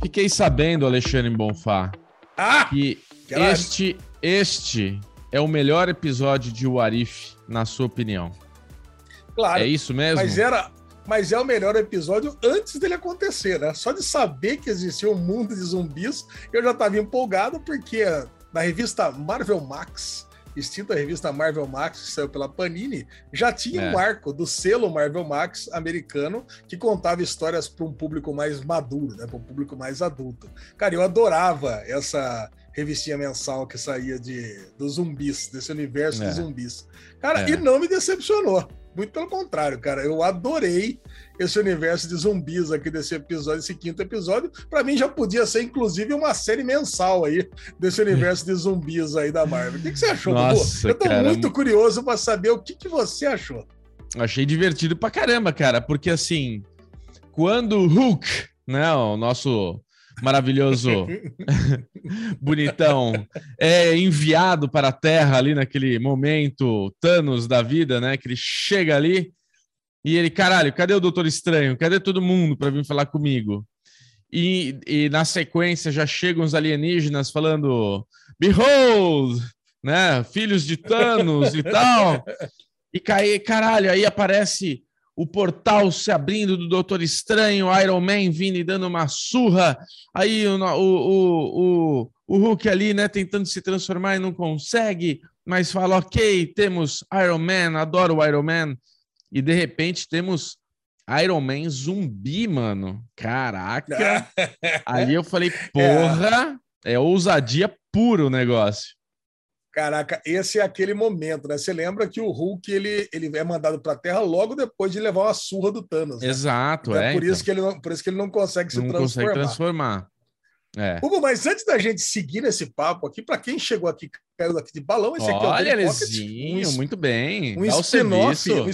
Fiquei sabendo, Alexandre Bonfá, Ah! que Caralho. este, este é o melhor episódio de Warif, na sua opinião. Claro. É isso mesmo? Mas era. Mas é o melhor episódio antes dele acontecer, né? Só de saber que existia um mundo de zumbis, eu já estava empolgado, porque na revista Marvel Max, extinta revista Marvel Max, que saiu pela Panini, já tinha É. um arco do selo Marvel Max americano que contava histórias para um público mais maduro, né? Para um público mais adulto. Cara, eu adorava essa revistinha mensal que saía de dos zumbis, desse universo É. de zumbis. Cara, É. e não me decepcionou. Muito pelo contrário, cara. Eu adorei esse universo de zumbis aqui desse episódio, esse quinto episódio. Pra mim já podia ser, inclusive, uma série mensal aí desse universo de zumbis aí da Marvel. O que, que você achou, Nossa? Eu tô cara. muito curioso pra saber o que, que você achou. Achei divertido pra caramba, cara, porque assim, quando o Hulk, né, o nosso maravilhoso bonitão, é enviado para a Terra ali naquele momento Thanos da vida, né, que ele chega ali e ele, caralho, cadê o Doutor Estranho? Cadê todo mundo para vir falar comigo? E, e na sequência já chegam os alienígenas falando, behold, né, filhos de Thanos e tal. E cai, caralho, aí aparece o portal se abrindo do Doutor Estranho, Iron Man vindo e dando uma surra. Aí o, o, o, o, Hulk ali, né, tentando se transformar e não consegue, mas fala: ok, temos Iron Man, adoro o Iron Man. E de repente temos Iron Man zumbi, mano. Caraca. Aí eu falei: porra, é ousadia puro o negócio. Caraca, esse é aquele momento, né? Você lembra que o Hulk ele, ele é mandado pra Terra logo depois de levar uma surra do Thanos. Né? Exato, Então, é. por, então. isso que ele não, por isso que ele não consegue se não transformar. consegue transformar. É. Hugo, mas antes da gente seguir nesse papo aqui, para quem chegou aqui, caiu daqui de balão, esse aqui Olha, é o Lezinho, es- muito bem. um spin-off, um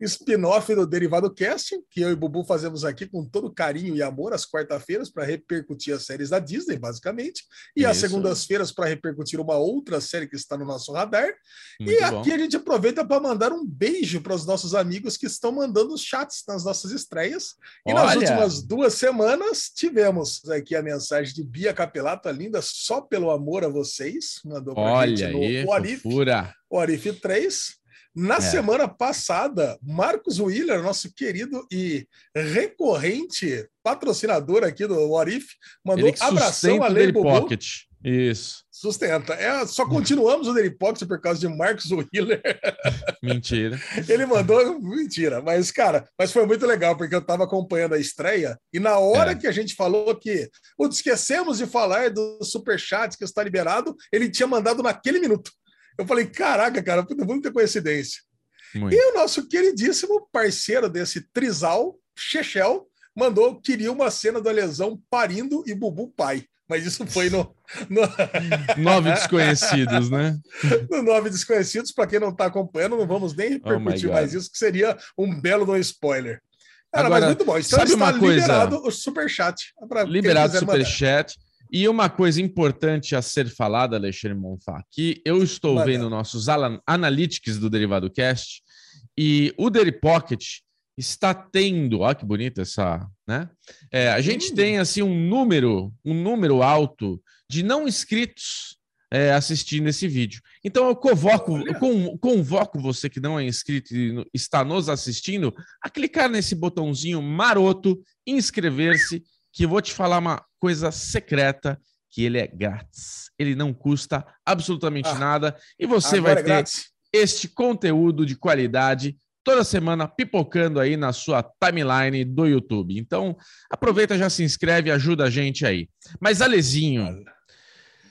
spin-off do Derivado Cast, que eu e o Bubu fazemos aqui com todo carinho e amor às quarta-feiras para repercutir as séries da Disney, basicamente, e às Isso. segundas-feiras para repercutir uma outra série que está no nosso radar. Muito e bom. aqui a gente aproveita para mandar um beijo para os nossos amigos que estão mandando os chats nas nossas estreias. E nas Olha. últimas duas semanas tivemos aqui a mensagem de Bia Capelato, linda, só pelo amor a vocês. Mandou para gente no aí, What If, fofura. What If 3. Na É. semana passada, Marcos Willer, nosso querido e recorrente patrocinador aqui do What If, mandou abração a o Lei Bubu. Pocket. Isso. Sustenta. É, só continuamos o Daily Pocket por causa de Marcos Willer. Mentira. Ele mandou mentira, mas cara, mas foi muito legal porque eu estava acompanhando a estreia e na hora É. que a gente falou que putz, esquecemos de falar do superchat que está liberado, ele tinha mandado naquele minuto. Eu falei, caraca, cara, muita coincidência. Muito. E o nosso queridíssimo parceiro desse trisal, Chechel, mandou queria uma cena da lesão parindo e Bubu pai. Mas isso foi no, no, Nove desconhecidos, né? no Nove Desconhecidos. Para quem não está acompanhando, não vamos nem Oh repercutir God. mais isso, que seria um belo no spoiler. Cara, Agora, mas muito bom. Então sabe está uma coisa? liberado o superchat. Liberado o superchat. E uma coisa importante a ser falada, Alexandre Monfá, que eu estou vendo nossos analytics do Derivado Cast e o Daily Pocket está tendo, olha que bonita essa, né? É, a gente Hum. tem assim um número, um número alto de não inscritos é, assistindo esse vídeo. Então eu convoco, eu con- convoco você que não é inscrito e está nos assistindo a clicar nesse botãozinho maroto, inscrever-se, que eu vou te falar uma coisa secreta, que ele é grátis. Ele não custa absolutamente Ah, nada e você vai é ter grátis. este conteúdo de qualidade toda semana pipocando aí na sua timeline do YouTube. Então, aproveita, já se inscreve, ajuda a gente aí. Mas Alezinho,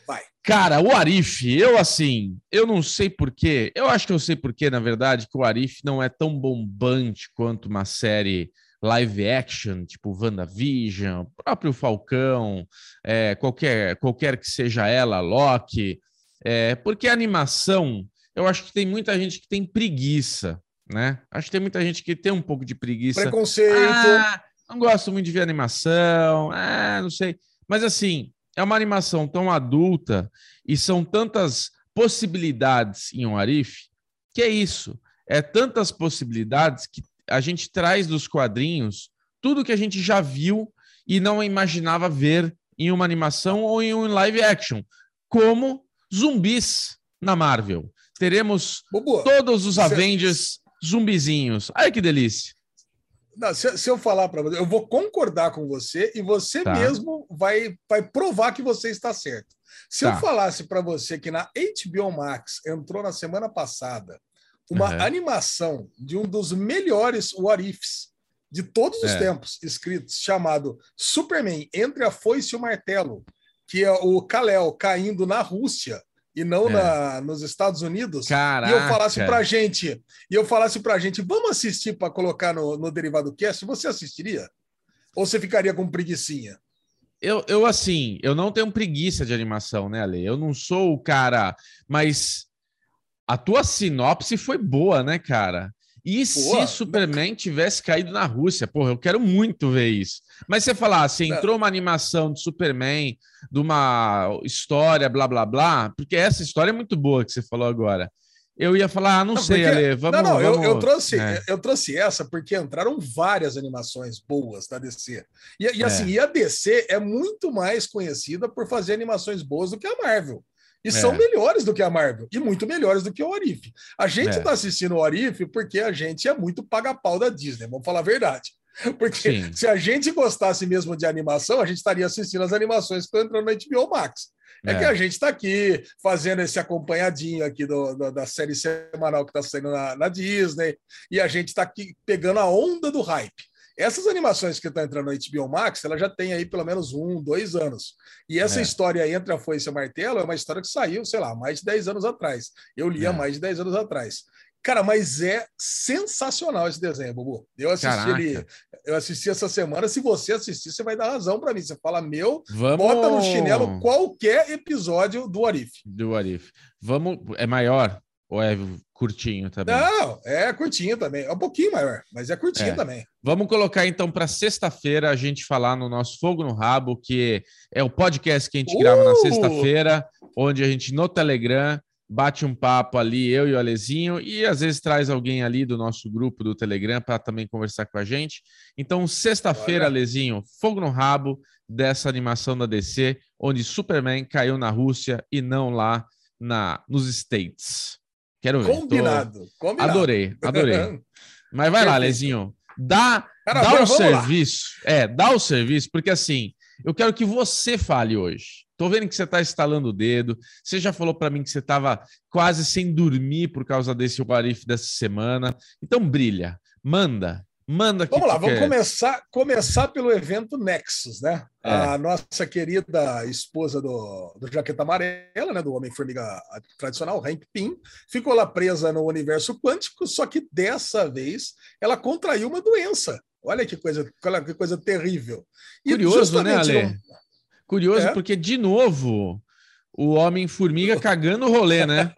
Vai. cara, o Arif, eu assim, eu não sei porquê, eu acho que eu sei porquê, na verdade, que o Arif não é tão bombante quanto uma série live action, tipo WandaVision, próprio Falcão, é, qualquer, qualquer que seja ela, Loki, é, porque a animação, eu acho que tem muita gente que tem preguiça, né? Acho que tem muita gente que tem um pouco de preguiça. Preconceito. Ah, não gosto muito de ver animação, ah, não sei. Mas assim, é uma animação tão adulta e são tantas possibilidades em um Arif que é isso. É tantas possibilidades que a gente traz dos quadrinhos tudo que a gente já viu e não imaginava ver em uma animação ou em um live action, como zumbis na Marvel. Teremos Bobo, todos os Avengers zumbizinhos. Ai que delícia. Não, se, se, eu falar para você, eu vou concordar com você e você tá. mesmo vai, vai provar que você está certo. Se tá. eu falasse para você que na HBO Max entrou na semana passada uma uhum. animação de um dos melhores what ifs de todos os é. tempos escritos, chamado Superman Entre a Foice e o Martelo, que é o Kal-El caindo na Rússia e não é. na, nos Estados Unidos, Caraca. e eu falasse pra gente, e eu falasse pra gente, vamos assistir para colocar no, no Derivado Cast, você assistiria? Ou você ficaria com preguiçinha? Eu, eu, assim, eu não tenho preguiça de animação, né, Ale? Eu não sou o cara, mas a tua sinopse foi boa, né, cara? E Pô, se Superman tivesse caído na Rússia? Porra, eu quero muito ver isso. Mas você falar assim, entrou uma animação de Superman, de uma história, blá, blá, blá, porque essa história é muito boa que você falou agora. Eu ia falar, ah, não, não sei, porque... Ale, vamos... Não, não, vamos... Eu, eu, trouxe, é. eu trouxe essa porque entraram várias animações boas da DC. E, e assim, é. e a DC é muito mais conhecida por fazer animações boas do que a Marvel. E é. são melhores do que a Marvel e muito melhores do que o Orif. A gente está é. assistindo o Orif porque a gente é muito paga-pau da Disney, vamos falar a verdade. Porque Sim. se a gente gostasse mesmo de animação, a gente estaria assistindo as animações que estão entrando na HBO Max. É, é, que a gente está aqui fazendo esse acompanhadinho aqui do, do, da série semanal que está saindo na, na, Disney, e a gente está aqui pegando a onda do hype. Essas animações que estão entrando no HBO Max, ela já tem aí pelo menos um, dois anos. E essa é. história entre a Foice e Martelo é uma história que saiu, sei lá, mais de 10 anos atrás. Eu li há é. mais de 10 anos atrás. Cara, mas é sensacional esse desenho, Bubu. Eu assisti ele, eu assisti essa semana. Se você assistir, você vai dar razão para mim. Você fala, meu, Vamos... bota no chinelo qualquer episódio do Arif. Do Arif. Vamos, é maior ou é curtinho também? Não, é curtinho também. É um pouquinho maior, mas é curtinho é. também. Vamos colocar então para sexta-feira a gente falar no nosso Fogo no Rabo, que é o podcast que a gente uh! grava na uh! sexta-feira, onde a gente no Telegram bate um papo ali, eu e o Alezinho, e às vezes traz alguém ali do nosso grupo do Telegram para também conversar com a gente. Então, sexta-feira, Alezinho, Fogo no Rabo dessa animação da DC, onde Superman caiu na Rússia e não lá na nos States. Quero ver. Combinado. Tô... combinado. Adorei, adorei. Mas vai lá, Lezinho. Dá, Cara, dá o serviço. Lá. É, dá o serviço, porque assim, eu quero que você fale hoje. Tô vendo que você está instalando o dedo. Você já falou para mim que você estava quase sem dormir por causa desse Warif dessa semana. Então brilha, manda. Manda aqui. Vamos lá, vamos começar, começar pelo evento Nexus, né? É. A nossa querida esposa do, do Jaqueta Amarela, né? Do Homem-Formiga tradicional, Hank Pym, ficou lá presa no universo quântico, só que dessa vez ela contraiu uma doença. Olha que coisa, olha que coisa terrível. E Curioso, né, Ale? Curioso, é? porque, de novo, o Homem-Formiga cagando o rolê, né?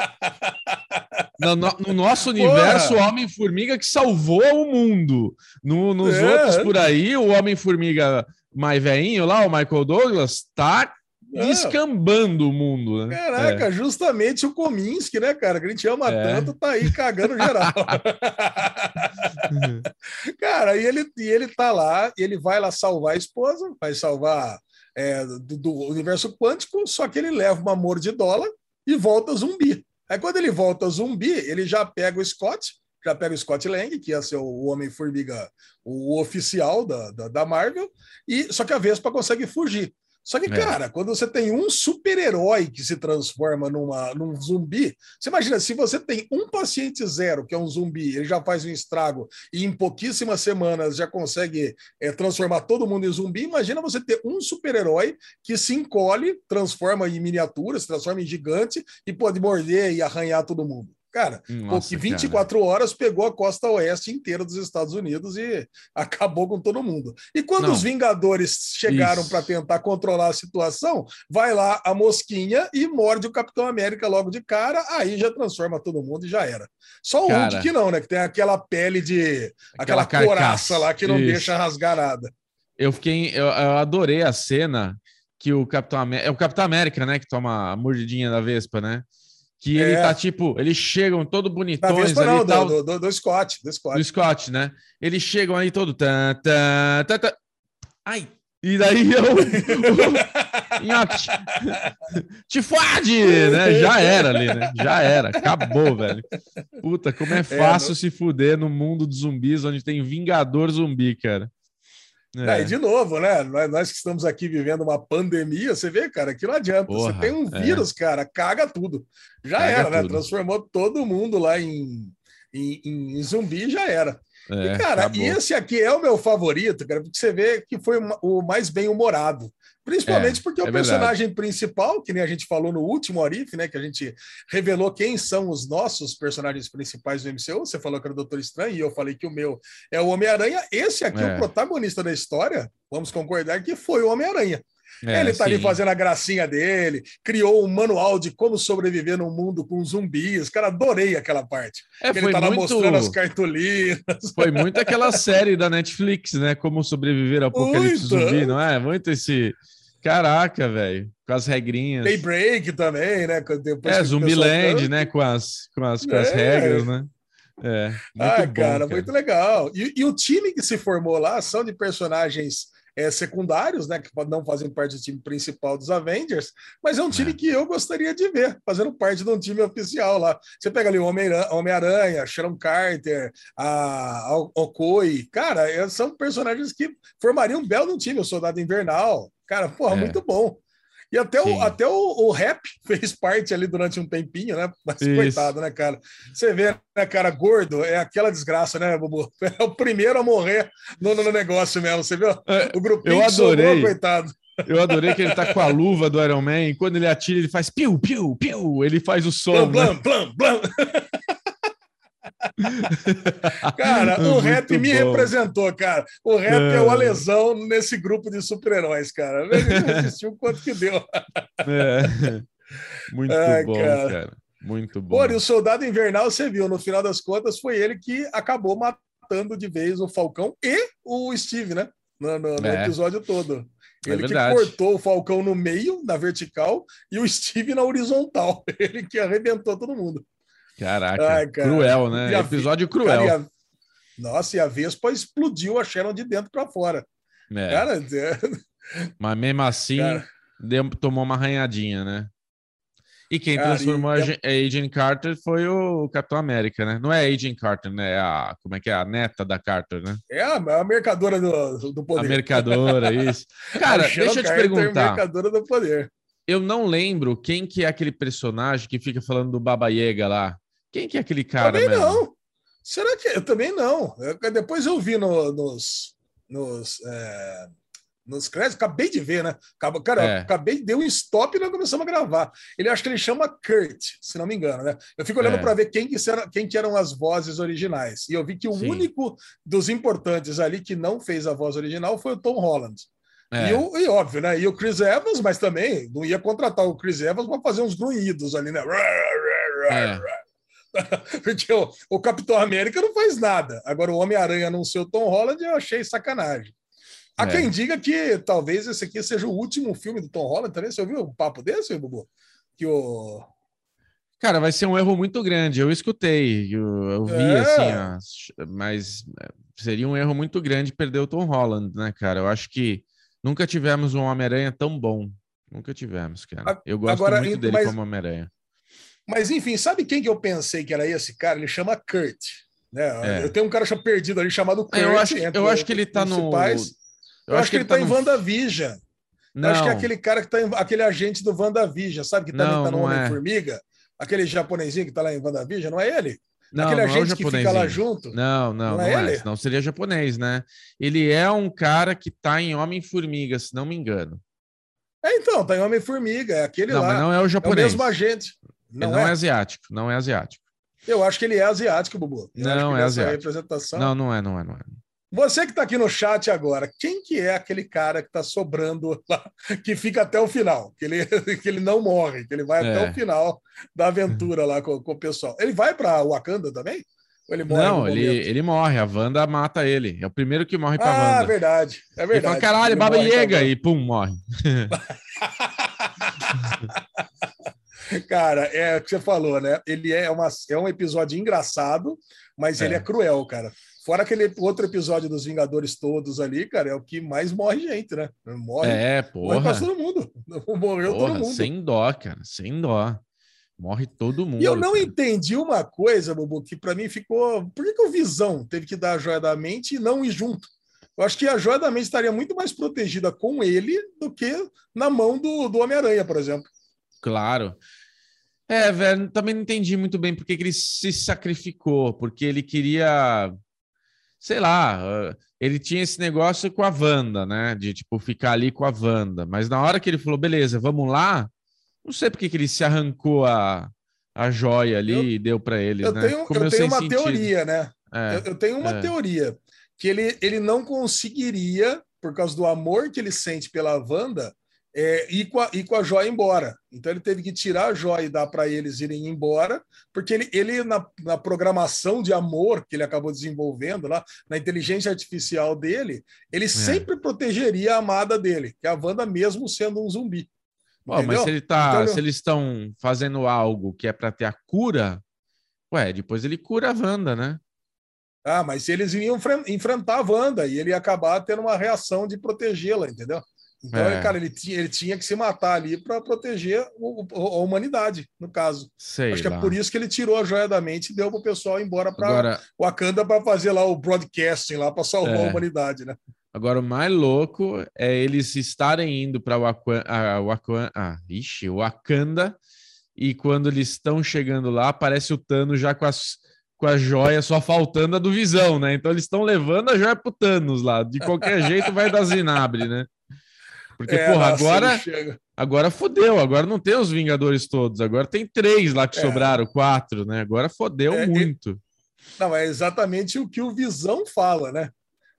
No, no, no nosso universo, Porra. o Homem-Formiga que salvou o mundo. No, nos é. outros por aí, o Homem-Formiga mais velhinho lá, o Michael Douglas, tá é. descambando o mundo, né? Caraca, é. justamente o Kominsky, né, cara? Que a gente ama é. tanto, tá aí cagando geral. cara, e ele, e ele tá lá, e ele vai lá salvar a esposa, vai salvar é, do, do, universo quântico, só que ele leva uma mordidola e volta zumbi. Aí quando ele volta zumbi, ele já pega o Scott, já pega o Scott Lang, que ia ser o Homem-Formiga, o oficial da, da, da, Marvel, e só que a Vespa consegue fugir. Só que, é. cara, quando você tem um super-herói que se transforma numa, num zumbi, você imagina, se você tem um paciente zero, que é um zumbi, ele já faz um estrago e em pouquíssimas semanas já consegue é, transformar todo mundo em zumbi, imagina você ter um super-herói que se encolhe, transforma em miniatura, se transforma em gigante e pode morder e arranhar todo mundo. Cara, Nossa, 24 cara. horas pegou a costa oeste inteira dos Estados Unidos e acabou com todo mundo. E quando Não. os Vingadores chegaram para tentar controlar a situação, vai lá a mosquinha e morde o Capitão América logo de cara, aí já transforma todo mundo e já era. Só o cara, Hulk que não, né? Que tem aquela pele de. aquela, aquela coraça lá que não Isso. deixa rasgar nada. Eu fiquei. Eu, eu adorei a cena que o Capitão América. É o Capitão América, né? Que toma a mordidinha da Vespa, né? Que é. ele tá tipo, eles chegam todo bonitões ali, não, tal, do, do, do, Scott, do Scott. Do Scott, né? Eles chegam aí todo tan, tan, tan, tan. Ai, E daí eu. Te fode, né? Já era ali, né? Já era. Acabou, velho. Puta, como é fácil é, se fuder no mundo dos zumbis, onde tem Vingador zumbi, cara. É. de novo, né? Nós que estamos aqui vivendo uma pandemia, você vê, cara, que não adianta. Porra, você tem um é. vírus, é. cara, caga tudo. Já caga era, né? tudo. né? Transformou todo mundo lá em, em, em zumbi, já era. É, e, cara, acabou. esse aqui é o meu favorito, cara, porque você vê que foi o mais bem humorado. Principalmente é, porque é o personagem verdade. principal, que nem a gente falou no último Arif, né? Que a gente revelou quem são os nossos personagens principais do MCU. Você falou que era o Doutor Estranho e eu falei que o meu é o Homem-Aranha. Esse aqui, é. o protagonista da história, vamos concordar que foi o Homem-Aranha. É, ele tá sim. ali fazendo a gracinha dele, criou um manual de como sobreviver num mundo com zumbis. Cara, adorei aquela parte. É, ele tá lá muito... mostrando as cartolinas. Foi muito aquela série da Netflix, né? Como sobreviver ao apocalipse muito. zumbi, não é? Muito esse. Caraca, velho. Com as regrinhas. Daybreak também, né? Depois é, Zumbiland, né? Com as, com as, com as é. regras, né? É. ah, bom, cara, cara, muito legal. E, e o time que se formou lá são de personagens é, secundários, né, que não fazem parte do time principal dos Avengers, mas é um time é. que eu gostaria de ver fazendo parte de um time oficial lá. Você pega ali o Homem-Aranha, Sharon Carter, a Okoi, cara, é, são personagens que formariam um belo time, o Soldado Invernal. Cara, porra, é. muito bom. E até, o, até o, o, rap fez parte ali durante um tempinho, né? Mas Isso. coitado, né, cara? Você vê, né, cara, gordo, é aquela desgraça, né, Bubu? É o primeiro a morrer no, no negócio mesmo, você viu? É, o grupinho eu adorei. Sobrou, coitado. Eu adorei que ele tá com a luva do Iron Man e quando ele atira, ele faz piu, piu, piu, ele faz o som. Blam, né? blam, blam, blam. cara, o rap me bom. representou, cara. O rap é, é o lesão nesse grupo de super-heróis, cara. Assistiu o quanto que deu. é. Muito bom, cara. cara. Muito bom. E o Soldado Invernal, você viu, no final das contas, foi ele que acabou matando de vez o Falcão e o Steve, né? No, no, no é. episódio todo. É ele é que cortou o Falcão no meio, na vertical, e o Steve na horizontal. Ele que arrebentou todo mundo. Caraca, Ai, cara. cruel, né? Episódio cruel. Cara, a... Nossa, e a Vespa explodiu a Sharon de dentro para fora. É. Cara, é... mas mesmo assim, cara... deu, tomou uma arranhadinha, né? E quem cara, transformou e... a Agent Carter foi o Capitão América, né? Não é a Agent Carter, né? É a, como é que é? A neta da Carter, né? É a, a mercadora do, do poder. A mercadora, isso. Cara, deixa eu te Carter, perguntar. A mercadora do poder. Eu não lembro quem que é aquele personagem que fica falando do Baba Yaga lá. Quem que é aquele cara? Também mesmo? não. Será que eu também não? Eu, depois eu vi no, nos nos, é, nos créditos, acabei de ver, né? Cara, é. acabei de um stop e nós começamos a gravar. Ele acho que ele chama Kurt, se não me engano, né? Eu fico olhando é. para ver quem que, era, quem que eram as vozes originais. E eu vi que o Sim. único dos importantes ali que não fez a voz original foi o Tom Holland. É. E, o, e óbvio, né? E o Chris Evans, mas também não ia contratar o Chris Evans para fazer uns grunhidos ali, né? É. Porque o, o, Capitão América não faz nada. Agora, o Homem-Aranha anunciou Tom Holland, eu achei sacanagem. Há é. quem diga que talvez esse aqui seja o último filme do Tom Holland também. Você ouviu um papo desse, Bubu? Que o. Cara, vai ser um erro muito grande. Eu escutei, eu, eu vi é. assim, ó, mas é, seria um erro muito grande perder o Tom Holland, né, cara? Eu acho que nunca tivemos um Homem-Aranha tão bom. Nunca tivemos, cara. Eu gosto Agora, muito dele mas... como Homem-Aranha. Mas enfim, sabe quem que eu pensei que era esse cara? Ele chama Kurt. Né? É. Eu tenho um cara perdido ali chamado Kurt. Eu acho, eu acho que ele tá no. Eu, acho, que ele, ele tá, no... em WandaVision. Não. Eu acho que é aquele cara que tá em... aquele agente do WandaVision, sabe? Que também não, tá no Homem-Formiga. É. Aquele japonesinho que tá lá em WandaVision, não é ele? Não, aquele não agente é que fica lá junto. Não, não, não, é, não é. Não seria japonês, né? Ele é um cara que tá em Homem-Formiga, se não me engano. É, então, tá em Homem-Formiga, é aquele não, lá. Mas não é o japonês. É o mesmo agente. Não, não é? é? asiático, não é asiático. Eu acho que ele é asiático, Bubu. Eu não é asiático. Representação... Não, não é, não é, não é. Você que está aqui no chat agora, quem que é aquele cara que está sobrando lá, que fica até o final, que ele, que ele não morre, que ele vai é. até o final da aventura lá com, com o pessoal? Ele vai para Wakanda também? Ou ele morre não, ele, ele morre, a Wanda mata ele. É o primeiro que morre para ah, Wanda. Ah, verdade, é verdade. Ele fala, caralho, Baba Yaga, e pum, morre. Cara, é o que você falou, né? Ele é, uma, é um episódio engraçado, mas é. ele é cruel, cara. Fora aquele outro episódio dos Vingadores todos ali, cara, é o que mais morre gente, né? Morre. É, porra. Morre todo mundo. Morreu porra, todo mundo. Sem dó, cara, sem dó. Morre todo mundo. E eu não cara. entendi uma coisa, Bubu, que para mim ficou. Por que, que o Visão teve que dar a joia da mente e não ir junto? Eu acho que a joia da mente estaria muito mais protegida com ele do que na mão do, do Homem-Aranha, por exemplo. Claro. É, velho, também não entendi muito bem porque que ele se sacrificou, porque ele queria, sei lá, ele tinha esse negócio com a Wanda, né? De tipo ficar ali com a Wanda. Mas na hora que ele falou, beleza, vamos lá, não sei porque que ele se arrancou a, a joia ali eu, e deu para eles, eu né? Tenho, eu tenho uma sentido. teoria, né? É, eu, eu, tenho uma é. teoria que ele, ele não conseguiria, por causa do amor que ele sente pela Wanda, é, ir, com a, ir com a joia embora. Então ele teve que tirar a joia e dar para eles irem embora, porque ele, ele na, na, programação de amor que ele acabou desenvolvendo lá, na inteligência artificial dele, ele é. sempre protegeria a amada dele, que é a Wanda mesmo sendo um zumbi. Bom, mas se ele tá, então, se eles estão fazendo algo que é para ter a cura, ué, depois ele cura a Wanda, né? Ah, mas se eles iam enfrentar a Wanda e ele ia acabar tendo uma reação de protegê-la, entendeu? Então, é. cara, ele tinha, ele tinha que se matar ali para proteger o, a humanidade, no caso. Sei Acho lá. que é por isso que ele tirou a joia da mente e deu para o pessoal ir embora para Agora... Wakanda para fazer lá o broadcasting lá para salvar é. a humanidade, né? Agora, o mais louco é eles estarem indo para Wakanda, ah, Wakanda, ah, ixi, Wakanda, e quando eles estão chegando lá, aparece o Thanos já com as, com a joia só faltando a do Visão, né? Então eles estão levando a joia pro Thanos lá. De qualquer jeito vai dar zinabre, né? Porque, é, porra, nossa, agora, agora fodeu, agora não tem os Vingadores todos, agora tem três lá que é. sobraram, quatro, né? Agora fodeu é, muito. Não, é exatamente o que o Visão fala, né?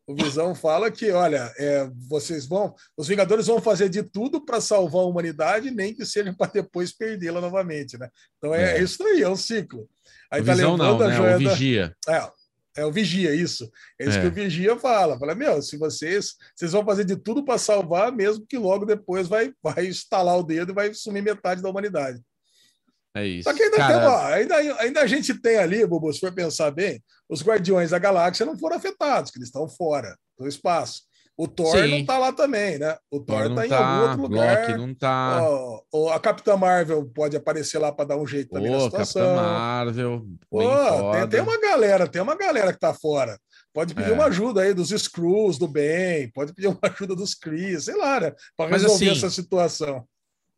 O Visão fala que, olha, é, vocês vão, os Vingadores vão fazer de tudo para salvar a humanidade, nem que seja para depois perdê-la novamente, né? Então é, é, isso aí, é um ciclo. Aí o tá Visão não, né? o Vigia. Da... É, é o Vigia, isso. É isso é. que o Vigia fala. Fala, meu, se vocês, vocês vão fazer de tudo para salvar, mesmo que logo depois vai, vai estalar o dedo e vai sumir metade da humanidade. É isso. Só que ainda, tem, ó, ainda, ainda a gente tem ali, Bubu, se for pensar bem, os Guardiões da Galáxia não foram afetados, que eles estão fora do espaço. O Thor Sim. não tá lá também, né? O Thor, Thor tá em tá, algum outro lugar. Loki não tá. Ó, a Capitã Marvel pode aparecer lá para dar um jeito também Ô, na situação. Capitã Marvel. tem, tem, uma galera, tem uma galera que tá fora. Pode pedir é. uma ajuda aí dos Screws, do bem, pode pedir uma ajuda dos Chris, sei lá, né? Para resolver assim, essa situação.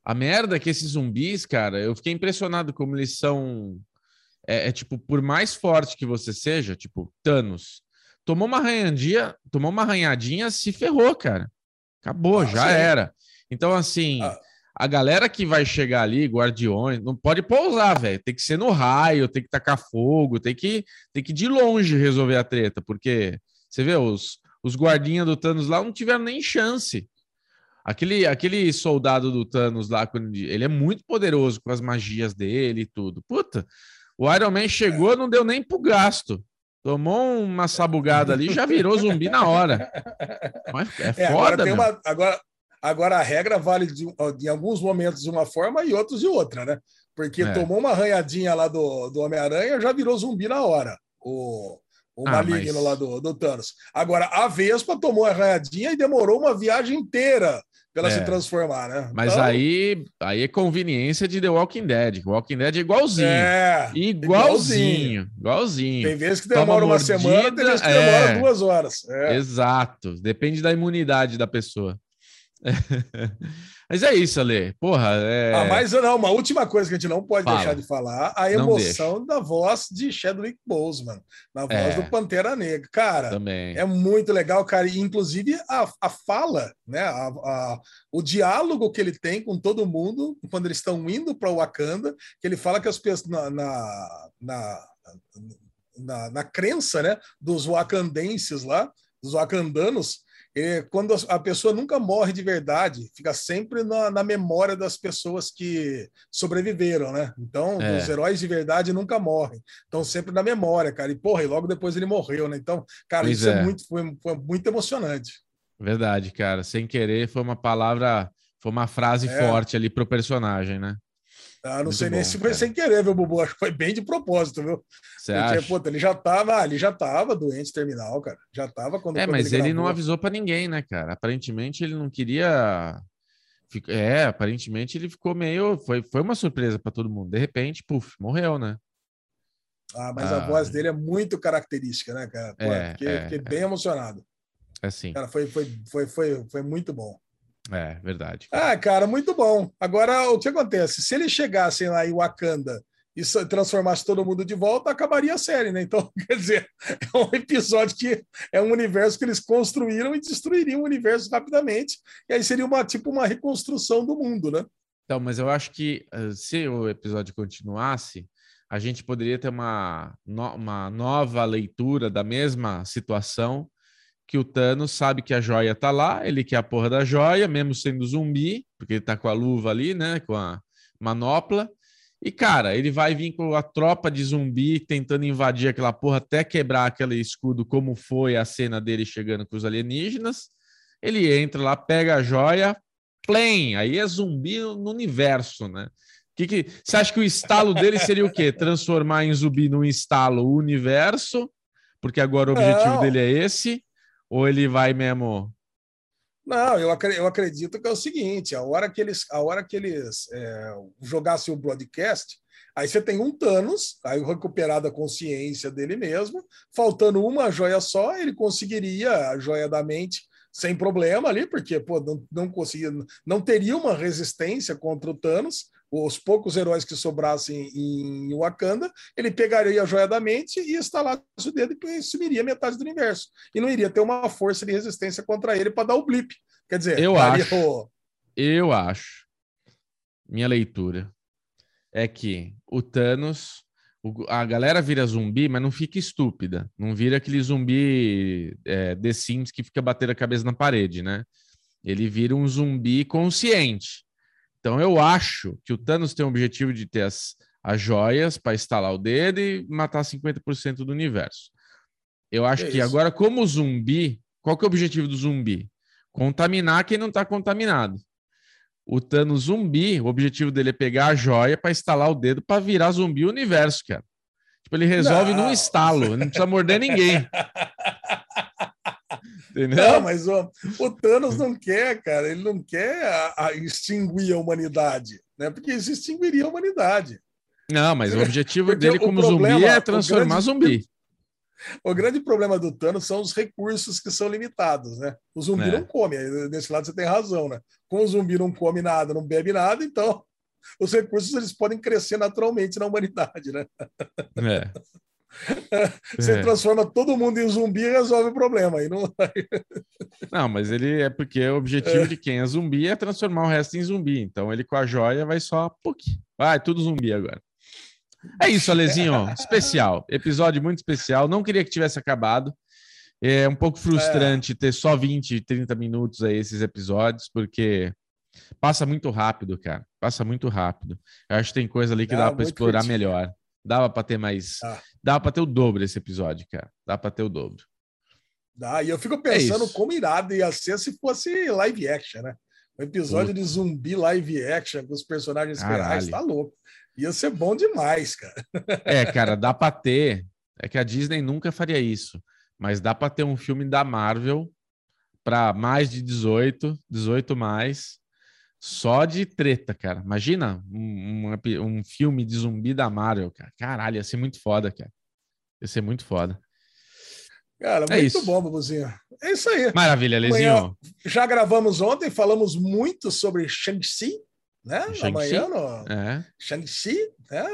A merda é que esses zumbis, cara, eu fiquei impressionado como eles são. É, é, tipo, por mais forte que você seja, tipo, Thanos, tomou uma arranhadinha, tomou uma arranhadinha, se ferrou, cara. Acabou, ah, já sim. era. Então, assim, ah. a galera que vai chegar ali, guardiões, não pode pousar, velho. Tem que ser no raio, tem que tacar fogo, tem que, tem que de longe resolver a treta, porque você vê, os, os guardinhas do Thanos lá não tiveram nem chance. Aquele, aquele soldado do Thanos lá, ele é muito poderoso com as magias dele e tudo. Puta, o Iron Man chegou, não deu nem pro gasto. Tomou uma sabugada ali, já virou zumbi na hora. Mas é, é foda, agora, uma, agora, agora a regra vale de, de, alguns momentos de uma forma e outros de outra, né? Porque é. tomou uma arranhadinha lá do, do Homem-Aranha, já virou zumbi na hora. O, o ah, maligno mas... lá do, do Thanos. Agora, a Vespa tomou a arranhadinha e demorou uma viagem inteira para é. se transformar, né? Mas então... aí, aí é conveniência de The Walking Dead. Walking Dead é igualzinho. É, igualzinho. Igualzinho. Tem vezes que demora uma mordida, semana, tem vezes que demora é. duas horas. É. Exato. Depende da imunidade da pessoa. Mas é isso, Ale. Porra, é... Ah, mas não, uma última coisa que a gente não pode Fala. deixar de falar, a emoção da voz de Chadwick Boseman, na voz é. do Pantera Negra. Cara, Também. é muito legal, cara. E, inclusive, a, a fala, né? A, a, o diálogo que ele tem com todo mundo quando eles estão indo para o Wakanda, que ele fala que as pessoas na, na, na, na, na crença né, dos wakandenses lá, dos wakandanos, é, quando a pessoa nunca morre de verdade, fica sempre na, na memória das pessoas que sobreviveram, né? Então, é. os heróis de verdade nunca morrem. Estão sempre na memória, cara. E, porra, e logo depois ele morreu, né? Então, cara, pois isso é. é. muito, foi, foi, muito emocionante. Verdade, cara. Sem querer, foi uma palavra, foi uma frase é. forte ali pro personagem, né? Ah, não Muito sei bom, nem se foi cara. sem querer, viu, Bubu? Acho que foi bem de propósito, viu? Você acha? Pô, ele já tava, ele já tava doente terminal, cara. Já tava quando. É, quando mas ele, ele não avisou para ninguém, né, cara? Aparentemente ele não queria. É, aparentemente ele ficou meio. Foi, foi uma surpresa para todo mundo. De repente, puf, morreu, né? Ah, mas ah, a voz dele é muito característica, né, cara? Pô, é, fiquei, é, fiquei é. bem emocionado. É sim. Cara, foi, foi, foi, foi, foi muito bom. É, verdade. Ah, cara, muito bom. Agora, o que acontece? Se eles chegassem lá em Wakanda e transformasse todo mundo de volta, acabaria a série, né? Então, quer dizer, é um episódio que é um universo que eles construíram e destruiriam o universo rapidamente. E aí seria uma tipo uma reconstrução do mundo, né? Então, mas eu acho que eh, se o episódio continuasse, a gente poderia ter uma, uma nova leitura da mesma situação que o Thanos sabe que a joia tá lá, ele quer a porra da joia, mesmo sendo zumbi, porque ele tá com a luva ali, né, com a manopla. E, cara, ele vai vir com a tropa de zumbi tentando invadir aquela porra até quebrar aquele escudo, como foi a cena dele chegando com os alienígenas. Ele entra lá, pega a joia, plém, aí é zumbi no universo, né? Que que, você acha que o estalo dele seria o quê? Transformar em zumbi no estalo o universo? Porque agora o objetivo Não. dele é esse? Ou ele vai mesmo. Não, eu, eu acredito que é o seguinte: a hora que eles, a hora que eles é, jogassem o broadcast, aí você tem um Thanos, aí recuperado a consciência dele mesmo, faltando uma joia só, ele conseguiria a joia da mente sem problema ali, porque pô, não, não conseguia, não teria uma resistência contra o Thanos, os poucos heróis que sobrassem em Wakanda, ele pegaria a joia da mente e instalasse o dedo e sumiria metade do universo. E não iria ter uma força de resistência contra ele para dar o blip. Quer dizer, eu acho. O... Eu acho. Minha leitura é que o Thanos, a galera vira zumbi, mas não fica estúpida. Não vira aquele zumbi é, The Sims que fica batendo a cabeça na parede, né? Ele vira um zumbi consciente. Então eu acho que o Thanos tem o objetivo de ter as, as joias para instalar o dedo e matar 50% do universo. Eu acho é que agora, como zumbi, qual que é o objetivo do zumbi? Contaminar quem não está contaminado. O Thanos zumbi, o objetivo dele é pegar a joia para instalar o dedo para virar zumbi o universo, cara. Tipo, ele resolve não. num estalo, não precisa morder ninguém. Não, mas o, o Thanos não quer, cara, ele não quer a, a extinguir a humanidade, né? Porque isso extinguiria a humanidade. Não, mas o objetivo Porque dele como problema, zumbi é transformar grande, zumbi. O grande problema do Thanos são os recursos que são limitados, né? O zumbi é. não come, nesse lado você tem razão, né? Como o zumbi não come nada, não bebe nada, então os recursos eles podem crescer naturalmente na humanidade, né? É. Você é. transforma todo mundo em zumbi e resolve o problema. Aí não... não, mas ele é porque o objetivo é. de quem é zumbi é transformar o resto em zumbi. Então ele com a joia vai só. Puc, vai, tudo zumbi agora. É isso, Alezinho. especial. Episódio muito especial. Não queria que tivesse acabado. É um pouco frustrante é. ter só 20, 30 minutos aí esses episódios, porque passa muito rápido, cara. Passa muito rápido. Eu acho que tem coisa ali que dá para explorar crítico. melhor. Dava para ter mais. Ah. Dava para ter o dobro esse episódio, cara. Dá para ter o dobro. Dá, e eu fico pensando é como irado ia ser se fosse live action, né? Um episódio Puta. de zumbi live action com os personagens reais, tá louco. Ia ser bom demais, cara. É, cara, dá para ter. É que a Disney nunca faria isso, mas dá para ter um filme da Marvel para mais de 18, 18 mais, só de treta, cara. Imagina um, um, um, filme de zumbi da Marvel, cara. Caralho, ia ser muito foda, cara. Ia ser muito foda. Cara, é muito isso. bom, Babuzinho. É isso aí. Maravilha, Lezinho. já gravamos ontem, falamos muito sobre Shang-Chi, né? Shang amanhã no é. Shang-Chi, né?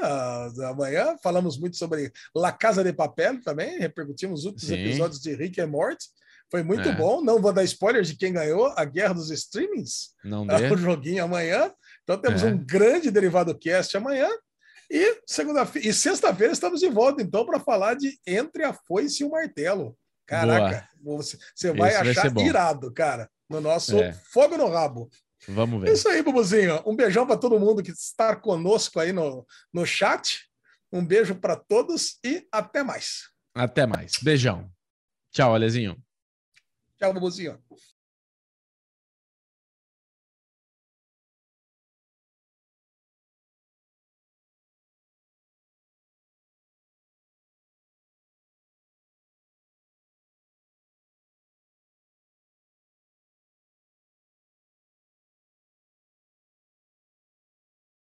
Amanhã falamos muito sobre La Casa de Papel também, repercutimos os últimos Sim. episódios de Rick e Morty. Foi muito é. bom. Não vou dar spoilers de quem ganhou a guerra dos streamings. Não dê. O joguinho amanhã. Então temos é. um grande derivado cast amanhã. E segunda e sexta-feira estamos de volta, então, para falar de Entre a Foice e o Martelo. Caraca, você, você vai Esse achar vai irado, cara, no nosso é. Fogo no Rabo. Vamos ver. É isso aí, Bubuzinho. Um beijão para todo mundo que está conosco aí no, no chat. Um beijo para todos e até mais. Até mais. Beijão. Tchau, Alezinho. Tchau, Bubuzinho.